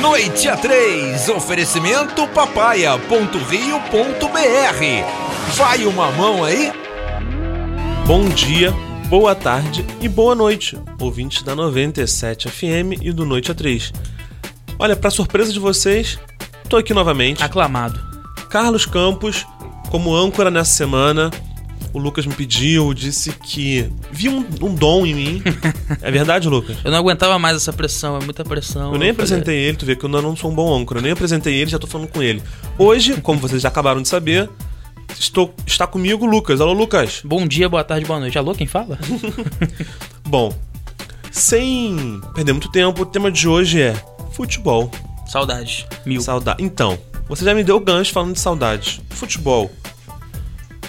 Noite a 3, oferecimento papaya.rio.br. Vai uma mão aí? Bom dia, boa tarde e boa noite, ouvintes da 97 FM e do Noite a 3. Olha, para surpresa de vocês, tô aqui novamente. Aclamado. Carlos Campos, como âncora nessa semana. O Lucas me pediu, disse que viu um, um dom em mim. é verdade, Lucas? Eu não aguentava mais essa pressão, é muita pressão. Eu nem apresentei ele, tu vê que eu não sou um bom âncora. Eu nem apresentei ele, já tô falando com ele. Hoje, como vocês já acabaram de saber, estou, está comigo o Lucas. Alô, Lucas. Bom dia, boa tarde, boa noite. Alô, quem fala? Bom, sem perder muito tempo, o tema de hoje é futebol. Saudades. Mil. Saudade. Então, você já me deu o gancho falando de saudades. Futebol.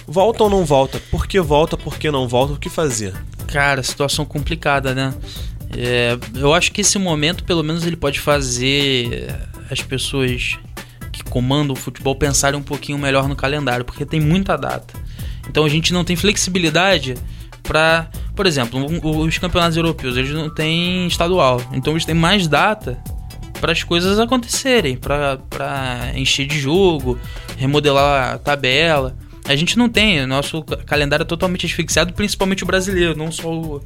Volta ou não volta? Por que volta? Por que não volta? O que fazer? Cara, situação complicada, né? É, eu acho que esse momento, pelo menos, ele pode fazer as pessoas que comandam o futebol pensarem um pouquinho melhor no calendário, porque tem muita data. Então a gente não tem flexibilidade para, por exemplo, os campeonatos europeus, eles não têm estadual, então eles têm mais data para as coisas acontecerem, para encher de jogo, remodelar a tabela. A gente não tem, o nosso calendário é totalmente asfixiado, principalmente o brasileiro, não só o,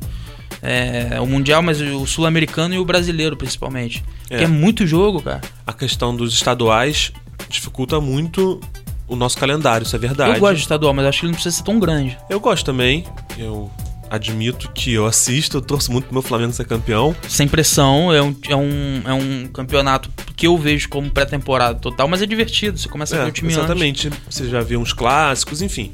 é, o Mundial, mas o Sul-Americano e o brasileiro, principalmente. É. É muito jogo, cara. A questão dos estaduais dificulta muito o nosso calendário, isso é verdade. Eu gosto de estadual, mas acho que ele não precisa ser tão grande. Eu gosto também. Eu admito que eu assisto, eu torço muito pro meu Flamengo ser campeão. Sem pressão, é um, é um, é um campeonato que eu vejo como pré-temporada total, mas é divertido, você começa é, a ver o time Exatamente, antes. você já viu uns clássicos, enfim.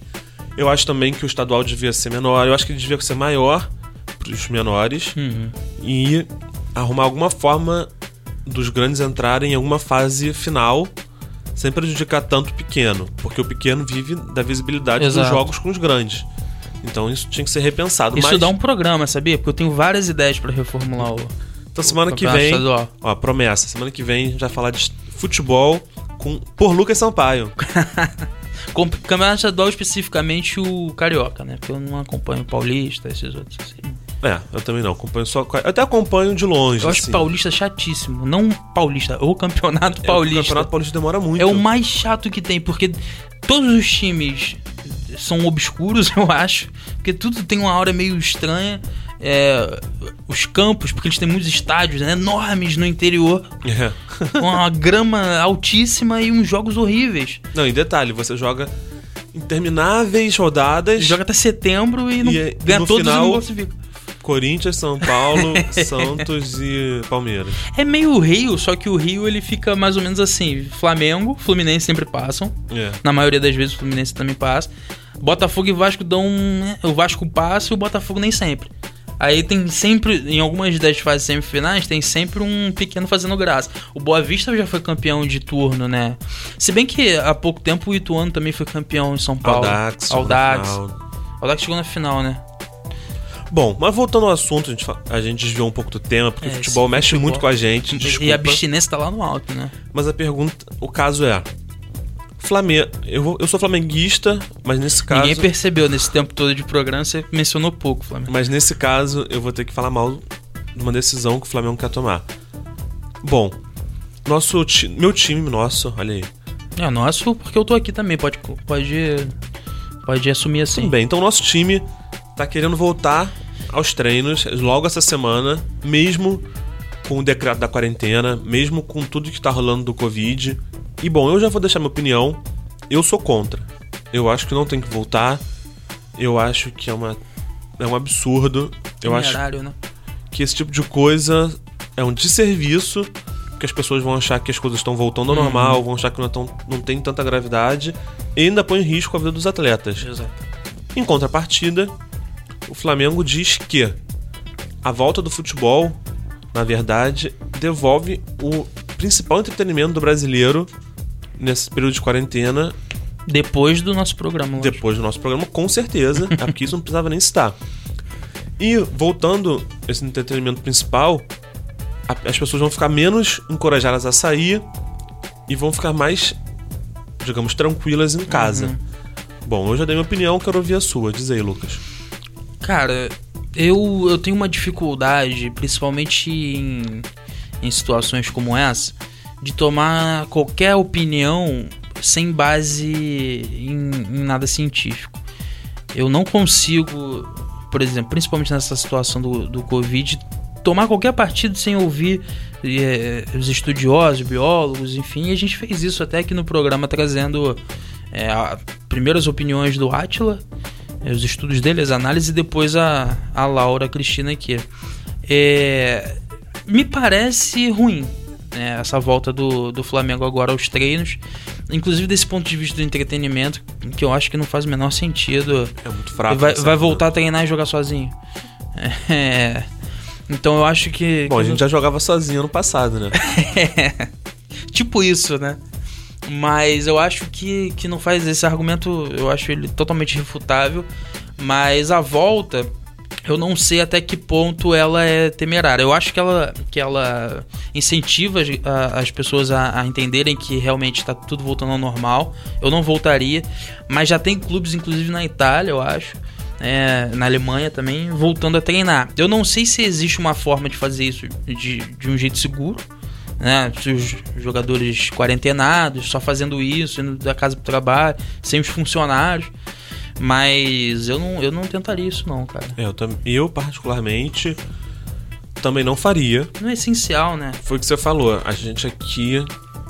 Eu acho também que o estadual devia ser menor, eu acho que ele devia ser maior pros menores uhum. e arrumar alguma forma dos grandes entrarem em alguma fase final sem prejudicar tanto o pequeno, porque o pequeno vive da visibilidade Exato. dos jogos com os grandes. Então isso tinha que ser repensado. Isso mas... dá um programa, sabia? Porque eu tenho várias ideias para reformular o. Então semana o que vem. Estadual. Ó, promessa. Semana que vem a gente vai falar de futebol com por Lucas Sampaio. com campeonato estadual especificamente o Carioca, né? Porque eu não acompanho o Paulista, esses outros assim. É, eu também não. Acompanho só. Eu até acompanho de longe. Eu acho assim. paulista chatíssimo. Não paulista, o campeonato é, paulista. O campeonato paulista demora muito. É o mais chato que tem, porque todos os times são obscuros, eu acho. Porque tudo tem uma aura meio estranha. É, os campos, porque eles têm muitos estádios né, enormes no interior, é. com uma grama altíssima e uns jogos horríveis. Não, em detalhe, você joga intermináveis rodadas. Joga até setembro e, não, e ganha no todos final, e não classifica. Corinthians, São Paulo, Santos e Palmeiras. É meio Rio, só que o Rio ele fica mais ou menos assim: Flamengo, Fluminense sempre passam. É. Na maioria das vezes o Fluminense também passa. Botafogo e Vasco dão. Né, o Vasco passa e o Botafogo nem sempre. Aí tem sempre, em algumas das fases semifinais, tem sempre um pequeno fazendo graça. O Boa Vista já foi campeão de turno, né? Se bem que há pouco tempo o Ituano também foi campeão em São Paulo. Aldax. Aldax. Aldax chegou na final, né? Bom, mas voltando ao assunto, a gente, a gente desviou um pouco do tema, porque é, o futebol mexe futebol. muito com a gente. Desculpa. E a abstinência tá lá no alto, né? Mas a pergunta, o caso é: Flamengo. Eu, eu sou flamenguista, mas nesse caso. Ninguém percebeu nesse tempo todo de programa, você mencionou pouco Flamengo. Mas nesse caso, eu vou ter que falar mal de uma decisão que o Flamengo quer tomar. Bom, nosso meu time, nosso, olha aí. É, nosso, porque eu tô aqui também, pode, pode, pode assumir assim. Tudo bem, então nosso time tá querendo voltar aos treinos logo essa semana, mesmo com o decreto da quarentena, mesmo com tudo que tá rolando do Covid. E bom, eu já vou deixar minha opinião. Eu sou contra. Eu acho que não tem que voltar. Eu acho que é uma é um absurdo. Eu acho né? que esse tipo de coisa é um desserviço, que as pessoas vão achar que as coisas estão voltando ao uhum. normal, vão achar que não, tão, não tem tanta gravidade e ainda põe em risco a vida dos atletas. Exato. Em contrapartida, o Flamengo diz que a volta do futebol, na verdade, devolve o principal entretenimento do brasileiro nesse período de quarentena. Depois do nosso programa. Depois do nosso programa, com certeza. é porque isso não precisava nem citar. E voltando esse entretenimento principal, as pessoas vão ficar menos encorajadas a sair e vão ficar mais, digamos, tranquilas em casa. Uhum. Bom, eu já dei minha opinião, quero ouvir a sua. Diz aí, Lucas. Cara, eu, eu tenho uma dificuldade, principalmente em, em situações como essa, de tomar qualquer opinião sem base em, em nada científico. Eu não consigo, por exemplo, principalmente nessa situação do, do Covid, tomar qualquer partido sem ouvir é, os estudiosos, biólogos, enfim. E a gente fez isso até aqui no programa, trazendo é, a, primeiras opiniões do Atila, é, os estudos dele, as análises, e depois a, a Laura a Cristina aqui. Me parece ruim né, essa volta do, do Flamengo agora aos treinos. Inclusive desse ponto de vista do entretenimento, que eu acho que não faz o menor sentido. É muito fraco. Vai, vai voltar a treinar e jogar sozinho. É, então eu acho que. Bom, que a gente já jogava sozinho no passado, né? tipo isso, né? Mas eu acho que, que não faz esse argumento, eu acho ele totalmente refutável. Mas a volta, eu não sei até que ponto ela é temerária. Eu acho que ela, que ela incentiva as, a- as pessoas a, a entenderem que realmente está tudo voltando ao normal. Eu não voltaria, mas já tem clubes, inclusive na Itália, eu acho. é, na Alemanha também, voltando a treinar. Eu não sei se existe uma forma de fazer isso de, de um jeito seguro né? Se Os jogadores quarentenados, só fazendo isso, indo da casa pro trabalho, sem os funcionários. Mas eu não, eu não tentaria isso, não, cara. É, eu, eu, particularmente, também não faria. Não é essencial, né? Foi o que você falou. A gente aqui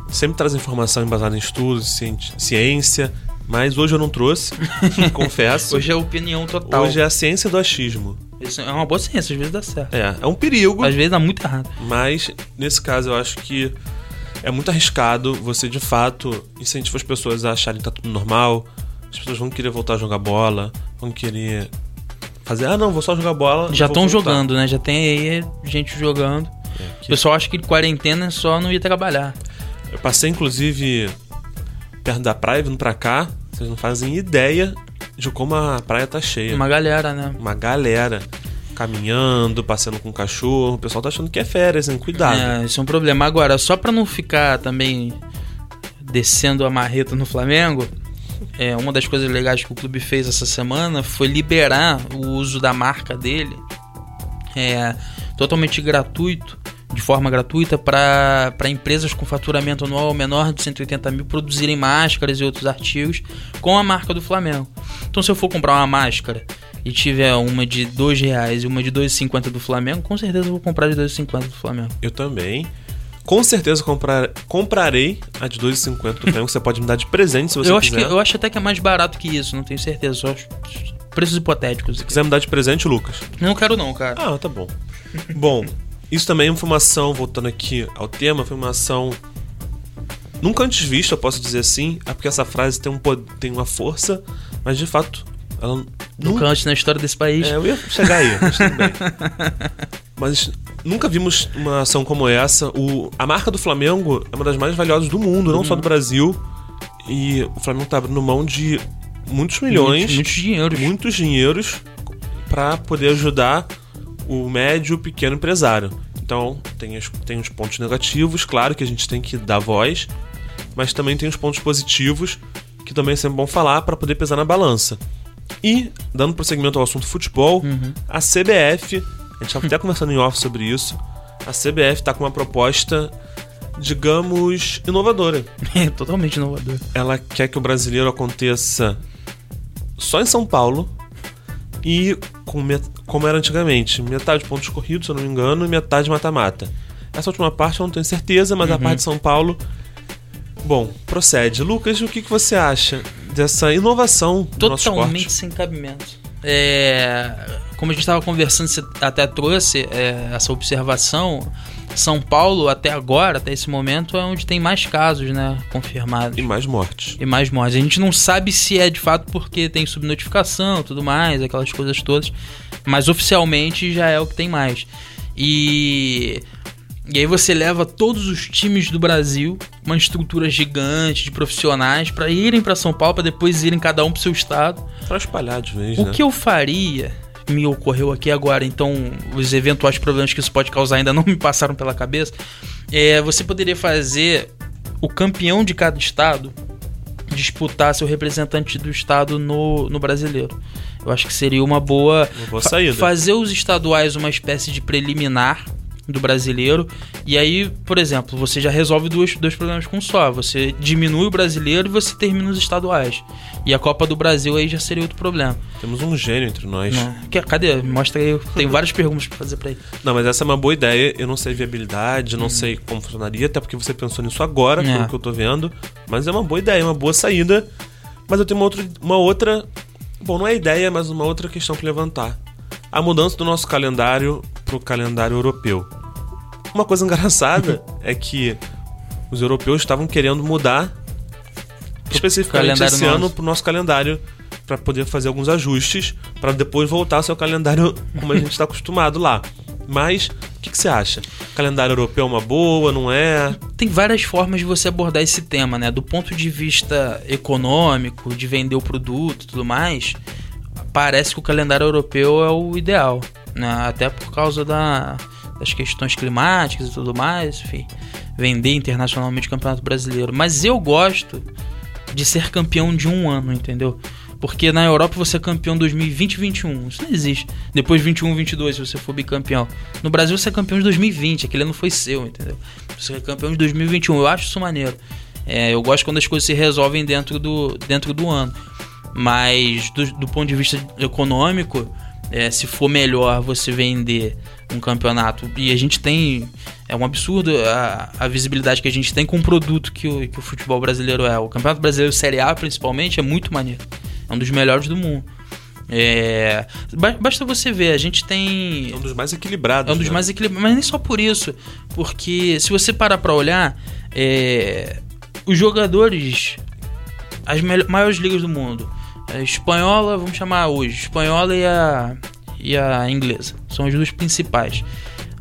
sempre traz informação embasada em estudos, ciência, mas hoje eu não trouxe, confesso. Hoje é opinião total. Hoje é a ciência do achismo. Isso é uma boa ciência, às vezes dá certo. É, é um perigo, Às vezes dá muito errado. mas nesse caso eu acho que é muito arriscado você de fato incentivar as pessoas a acharem que tá tudo normal. As pessoas vão querer voltar a jogar bola, vão querer fazer, ah não, vou só jogar bola. Já estão voltar." jogando, né? Já tem aí gente jogando. É, O pessoal acha que quarentena é só não ir trabalhar. Eu passei, inclusive, perto da praia, vindo pra cá. Vocês não fazem ideia de como a praia tá cheia. Uma galera, né? Uma galera caminhando, passeando com o cachorro. O pessoal tá achando que é férias, hein? Cuidado. É, isso é um problema. Agora, só pra não ficar também descendo a marreta no Flamengo, é, uma das coisas legais que o clube fez essa semana foi liberar o uso da marca dele é, totalmente gratuito, de forma gratuita, para empresas com faturamento anual menor de 180 mil produzirem máscaras e outros artigos com a marca do Flamengo. Então, se eu for comprar uma máscara e tiver uma de 2 reais e uma de R$ 2,50 do Flamengo, com certeza eu vou comprar de R$ 2,50 do Flamengo. Eu também. Com certeza comprar, comprarei a de 2,50 do Flamengo. Você pode me dar de presente se você eu, acho quiser. que, eu acho até que é mais barato que isso, não tenho certeza, só os preços hipotéticos. Se quiser me dar de presente, Lucas. Não quero não, cara. Ah, tá bom. bom, isso também foi uma ação, voltando aqui ao tema, foi uma ação nunca antes vista, eu posso dizer assim. É porque essa frase tem, um, tem uma força, mas de fato, ela Nunca antes na história desse país. É, eu ia chegar aí, mas tudo bem. Mas nunca vimos uma ação como essa. O, a marca do Flamengo é uma das mais valiosas do mundo, não só do Brasil. E o Flamengo tá abrindo mão de muitos milhões, Muitos, muitos dinheiros. muitos dinheiros para poder ajudar o médio e pequeno empresário. Então, tem os, tem os pontos negativos, claro que a gente tem que dar voz, mas também tem os pontos positivos, que também é sempre bom falar para poder pesar na balança. E, dando prosseguimento ao assunto futebol, a CBF, a gente estava até conversando em off sobre isso, a CBF está com uma proposta, digamos, inovadora. É totalmente inovador. Ela quer que o brasileiro aconteça só em São Paulo e com como era antigamente, metade pontos corridos, se eu não me engano, e metade mata-mata. Essa última parte eu não tenho certeza, mas a parte de São Paulo. Bom, procede. Lucas, o que, que você acha dessa inovação do nosso Totalmente esporte? sem cabimento. É, como a gente estava conversando, você até trouxe é, essa observação. São Paulo, até agora, até esse momento, é onde tem mais casos, né? Confirmados. E mais mortes. e mais mortes. A gente não sabe se é de fato porque tem subnotificação tudo mais, aquelas coisas todas. Mas oficialmente já é o que tem mais. E. E aí você leva todos os times do Brasil, uma estrutura gigante de profissionais, para irem para São Paulo, para depois irem cada um pro seu estado. Pra espalhar de vez, O né? que eu faria, me ocorreu aqui agora, então os eventuais problemas que isso pode causar ainda não me passaram pela cabeça. É, você poderia fazer o campeão de cada estado disputar seu representante do estado no, no brasileiro. Eu acho que seria uma boa. Uma boa fa- saída. Fazer os estaduais uma espécie de preliminar, do brasileiro. E aí, por exemplo, você já resolve dois, dois problemas com um só. Você diminui o brasileiro e você termina os estaduais. E a Copa do Brasil aí já seria outro problema. Temos um gênio entre nós. Não. Que- Cadê? Mostra aí. Tem várias perguntas pra fazer pra ele. Não, mas essa é uma boa ideia. Eu não sei viabilidade, não sei como funcionaria, até porque você pensou nisso agora, Hum. É. pelo que eu tô vendo. Mas é uma boa ideia, uma boa saída. Mas eu tenho uma outra, uma outra. Bom, não é ideia, mas uma outra questão pra levantar. A mudança do nosso calendário pro calendário europeu. Uma coisa engraçada é que os europeus estavam querendo mudar especificamente esse nosso. ano pro nosso calendário para poder fazer alguns ajustes para depois voltar ao seu calendário como a gente está acostumado lá. Mas o que, que você acha? Calendário europeu é uma boa, não é? Tem várias formas de você abordar esse tema, né? Do ponto de vista econômico, de vender o produto e tudo mais, parece que o calendário europeu é o ideal, né? Até por causa da- das questões climáticas e tudo mais, enfim, vender internacionalmente o Campeonato Brasileiro. Mas eu gosto de ser campeão de um ano, entendeu? Porque na Europa você é campeão 2020 e 21. Isso não existe. Depois 21 22 se você for bicampeão. No Brasil você é campeão de 2020. Aquele ano foi seu, entendeu? Você é campeão de 2021. Eu acho isso maneiro. É, eu gosto quando as coisas se resolvem dentro do, dentro do ano. Mas do, do ponto de vista econômico, é, se for melhor você vender um campeonato. E a gente tem. É um absurdo a, a visibilidade que a gente tem com o produto que o, que o futebol brasileiro é. O Campeonato Brasileiro Série A, principalmente, é muito maneiro. É um dos melhores do mundo. É, ba- basta você ver, a gente tem. É um dos mais equilibrados. É um dos né? mais equilibrados, mas nem só por isso. Porque se você parar pra olhar, é, os jogadores, as maiores ligas do mundo, a espanhola, vamos chamar hoje, espanhola e a, e a inglesa, são as duas principais.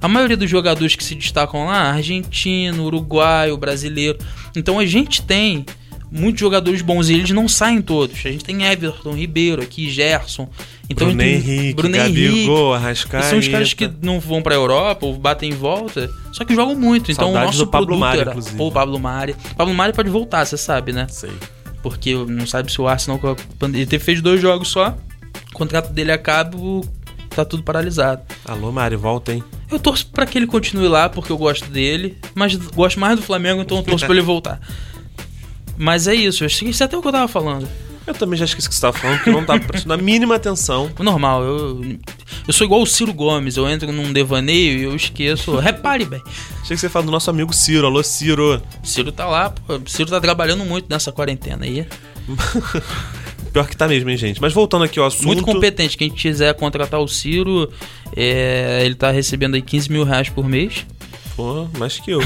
A maioria dos jogadores que se destacam lá, argentino, uruguaio, brasileiro. Então a gente tem muitos jogadores bons e eles não saem todos. A gente tem Everton, Ribeiro aqui, Gerson. Então Bruno gente Henrique, tem Bruno Henrique. Gabigol, E Arrascaeta. são os caras que não vão pra Europa ou batem em volta, só que jogam muito. Então Saudades o nosso do Pablo produto Mari, era... inclusive. Pô, o Pablo Mari. Pablo Mari pode voltar, você sabe, né? Sei. Porque não sabe se o Arsenal... com a Ele fez dois jogos só, o contrato dele acaba, tá tudo paralisado. Alô, Mari, volta, hein? Eu torço pra que ele continue lá, porque eu gosto dele, mas gosto mais do Flamengo, então eu torço pra ele voltar. Mas é isso, eu esqueci até o que eu tava falando. Eu também já esqueci o que você estava falando, porque eu não tava prestando a mínima atenção. Normal, eu, eu sou igual o Ciro Gomes, eu entro num devaneio e eu esqueço. Repare bem. Achei que você fala do nosso amigo Ciro. Alô, Ciro. Ciro tá lá, pô. Ciro tá trabalhando muito nessa quarentena aí. Pior que tá mesmo, hein, gente? Mas voltando aqui ao assunto. Muito competente. Quem quiser contratar o Ciro, é, ele tá recebendo aí 15 mil reais por mês. Pô, mais que eu.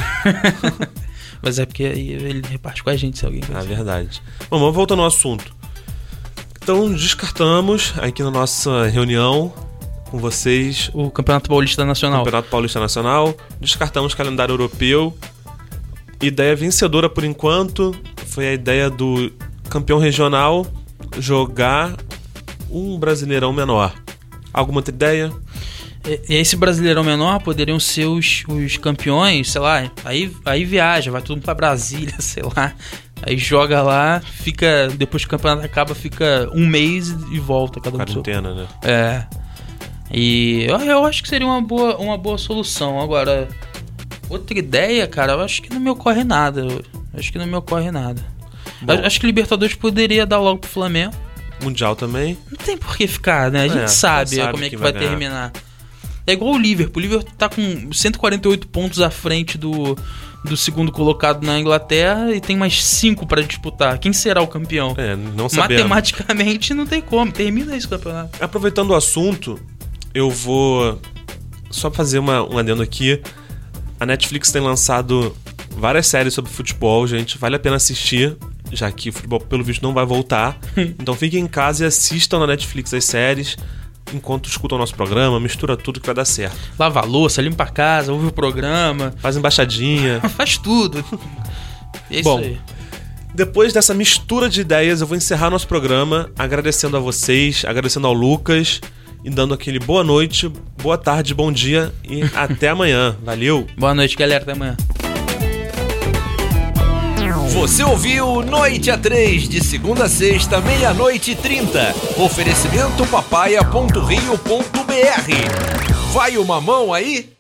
Mas é porque aí ele reparte com a gente se alguém Na quiser. verdade. Bom, vamos voltando ao assunto. Então, descartamos aqui na nossa reunião com vocês O Campeonato Paulista Nacional. Campeonato Paulista Nacional, descartamos o calendário europeu. Ideia vencedora por enquanto foi a ideia do campeão regional jogar um brasileirão menor. Alguma outra ideia? E- Esse brasileirão menor poderiam ser os, os campeões, sei lá. Aí, aí viaja, vai todo mundo pra Brasília, sei lá. Aí joga lá, fica. Depois que o campeonato acaba, fica um mês e volta cada um Quarentena, né? É. E eu, eu acho que seria uma boa, uma boa solução. Agora, outra ideia, cara, eu acho que não me ocorre nada. Eu acho que não me ocorre nada. Eu Acho que Libertadores poderia dar logo pro Flamengo. Mundial também. Não tem por que ficar, né? A gente É, sabe, sabe como é que, que vai, vai terminar. É igual o Liverpool. O Liverpool tá com 148 pontos à frente do, do segundo colocado na Inglaterra e tem mais 5 pra disputar. Quem será o campeão? É, não sabemos. Matematicamente não tem como. Termina esse campeonato. Aproveitando o assunto, eu vou só fazer uma, um adendo aqui. A Netflix tem lançado várias séries sobre futebol, gente. Vale a pena assistir, já que o futebol, pelo visto, não vai voltar. então fiquem em casa e assistam na Netflix as séries, enquanto escutam o nosso programa, mistura tudo que vai dar certo. Lava a louça, limpa a casa, ouve o programa. Faz embaixadinha. Faz tudo. É Bom, aí. Depois dessa mistura de ideias, eu vou encerrar nosso programa agradecendo a vocês, agradecendo ao Lucas e dando aquele boa noite, boa tarde, bom dia e até amanhã. Valeu! Boa noite, galera. Até amanhã. Você ouviu Noite a 3, de segunda a sexta, meia-noite e trinta. Oferecimento papaya.rio.br. Vai uma mão aí?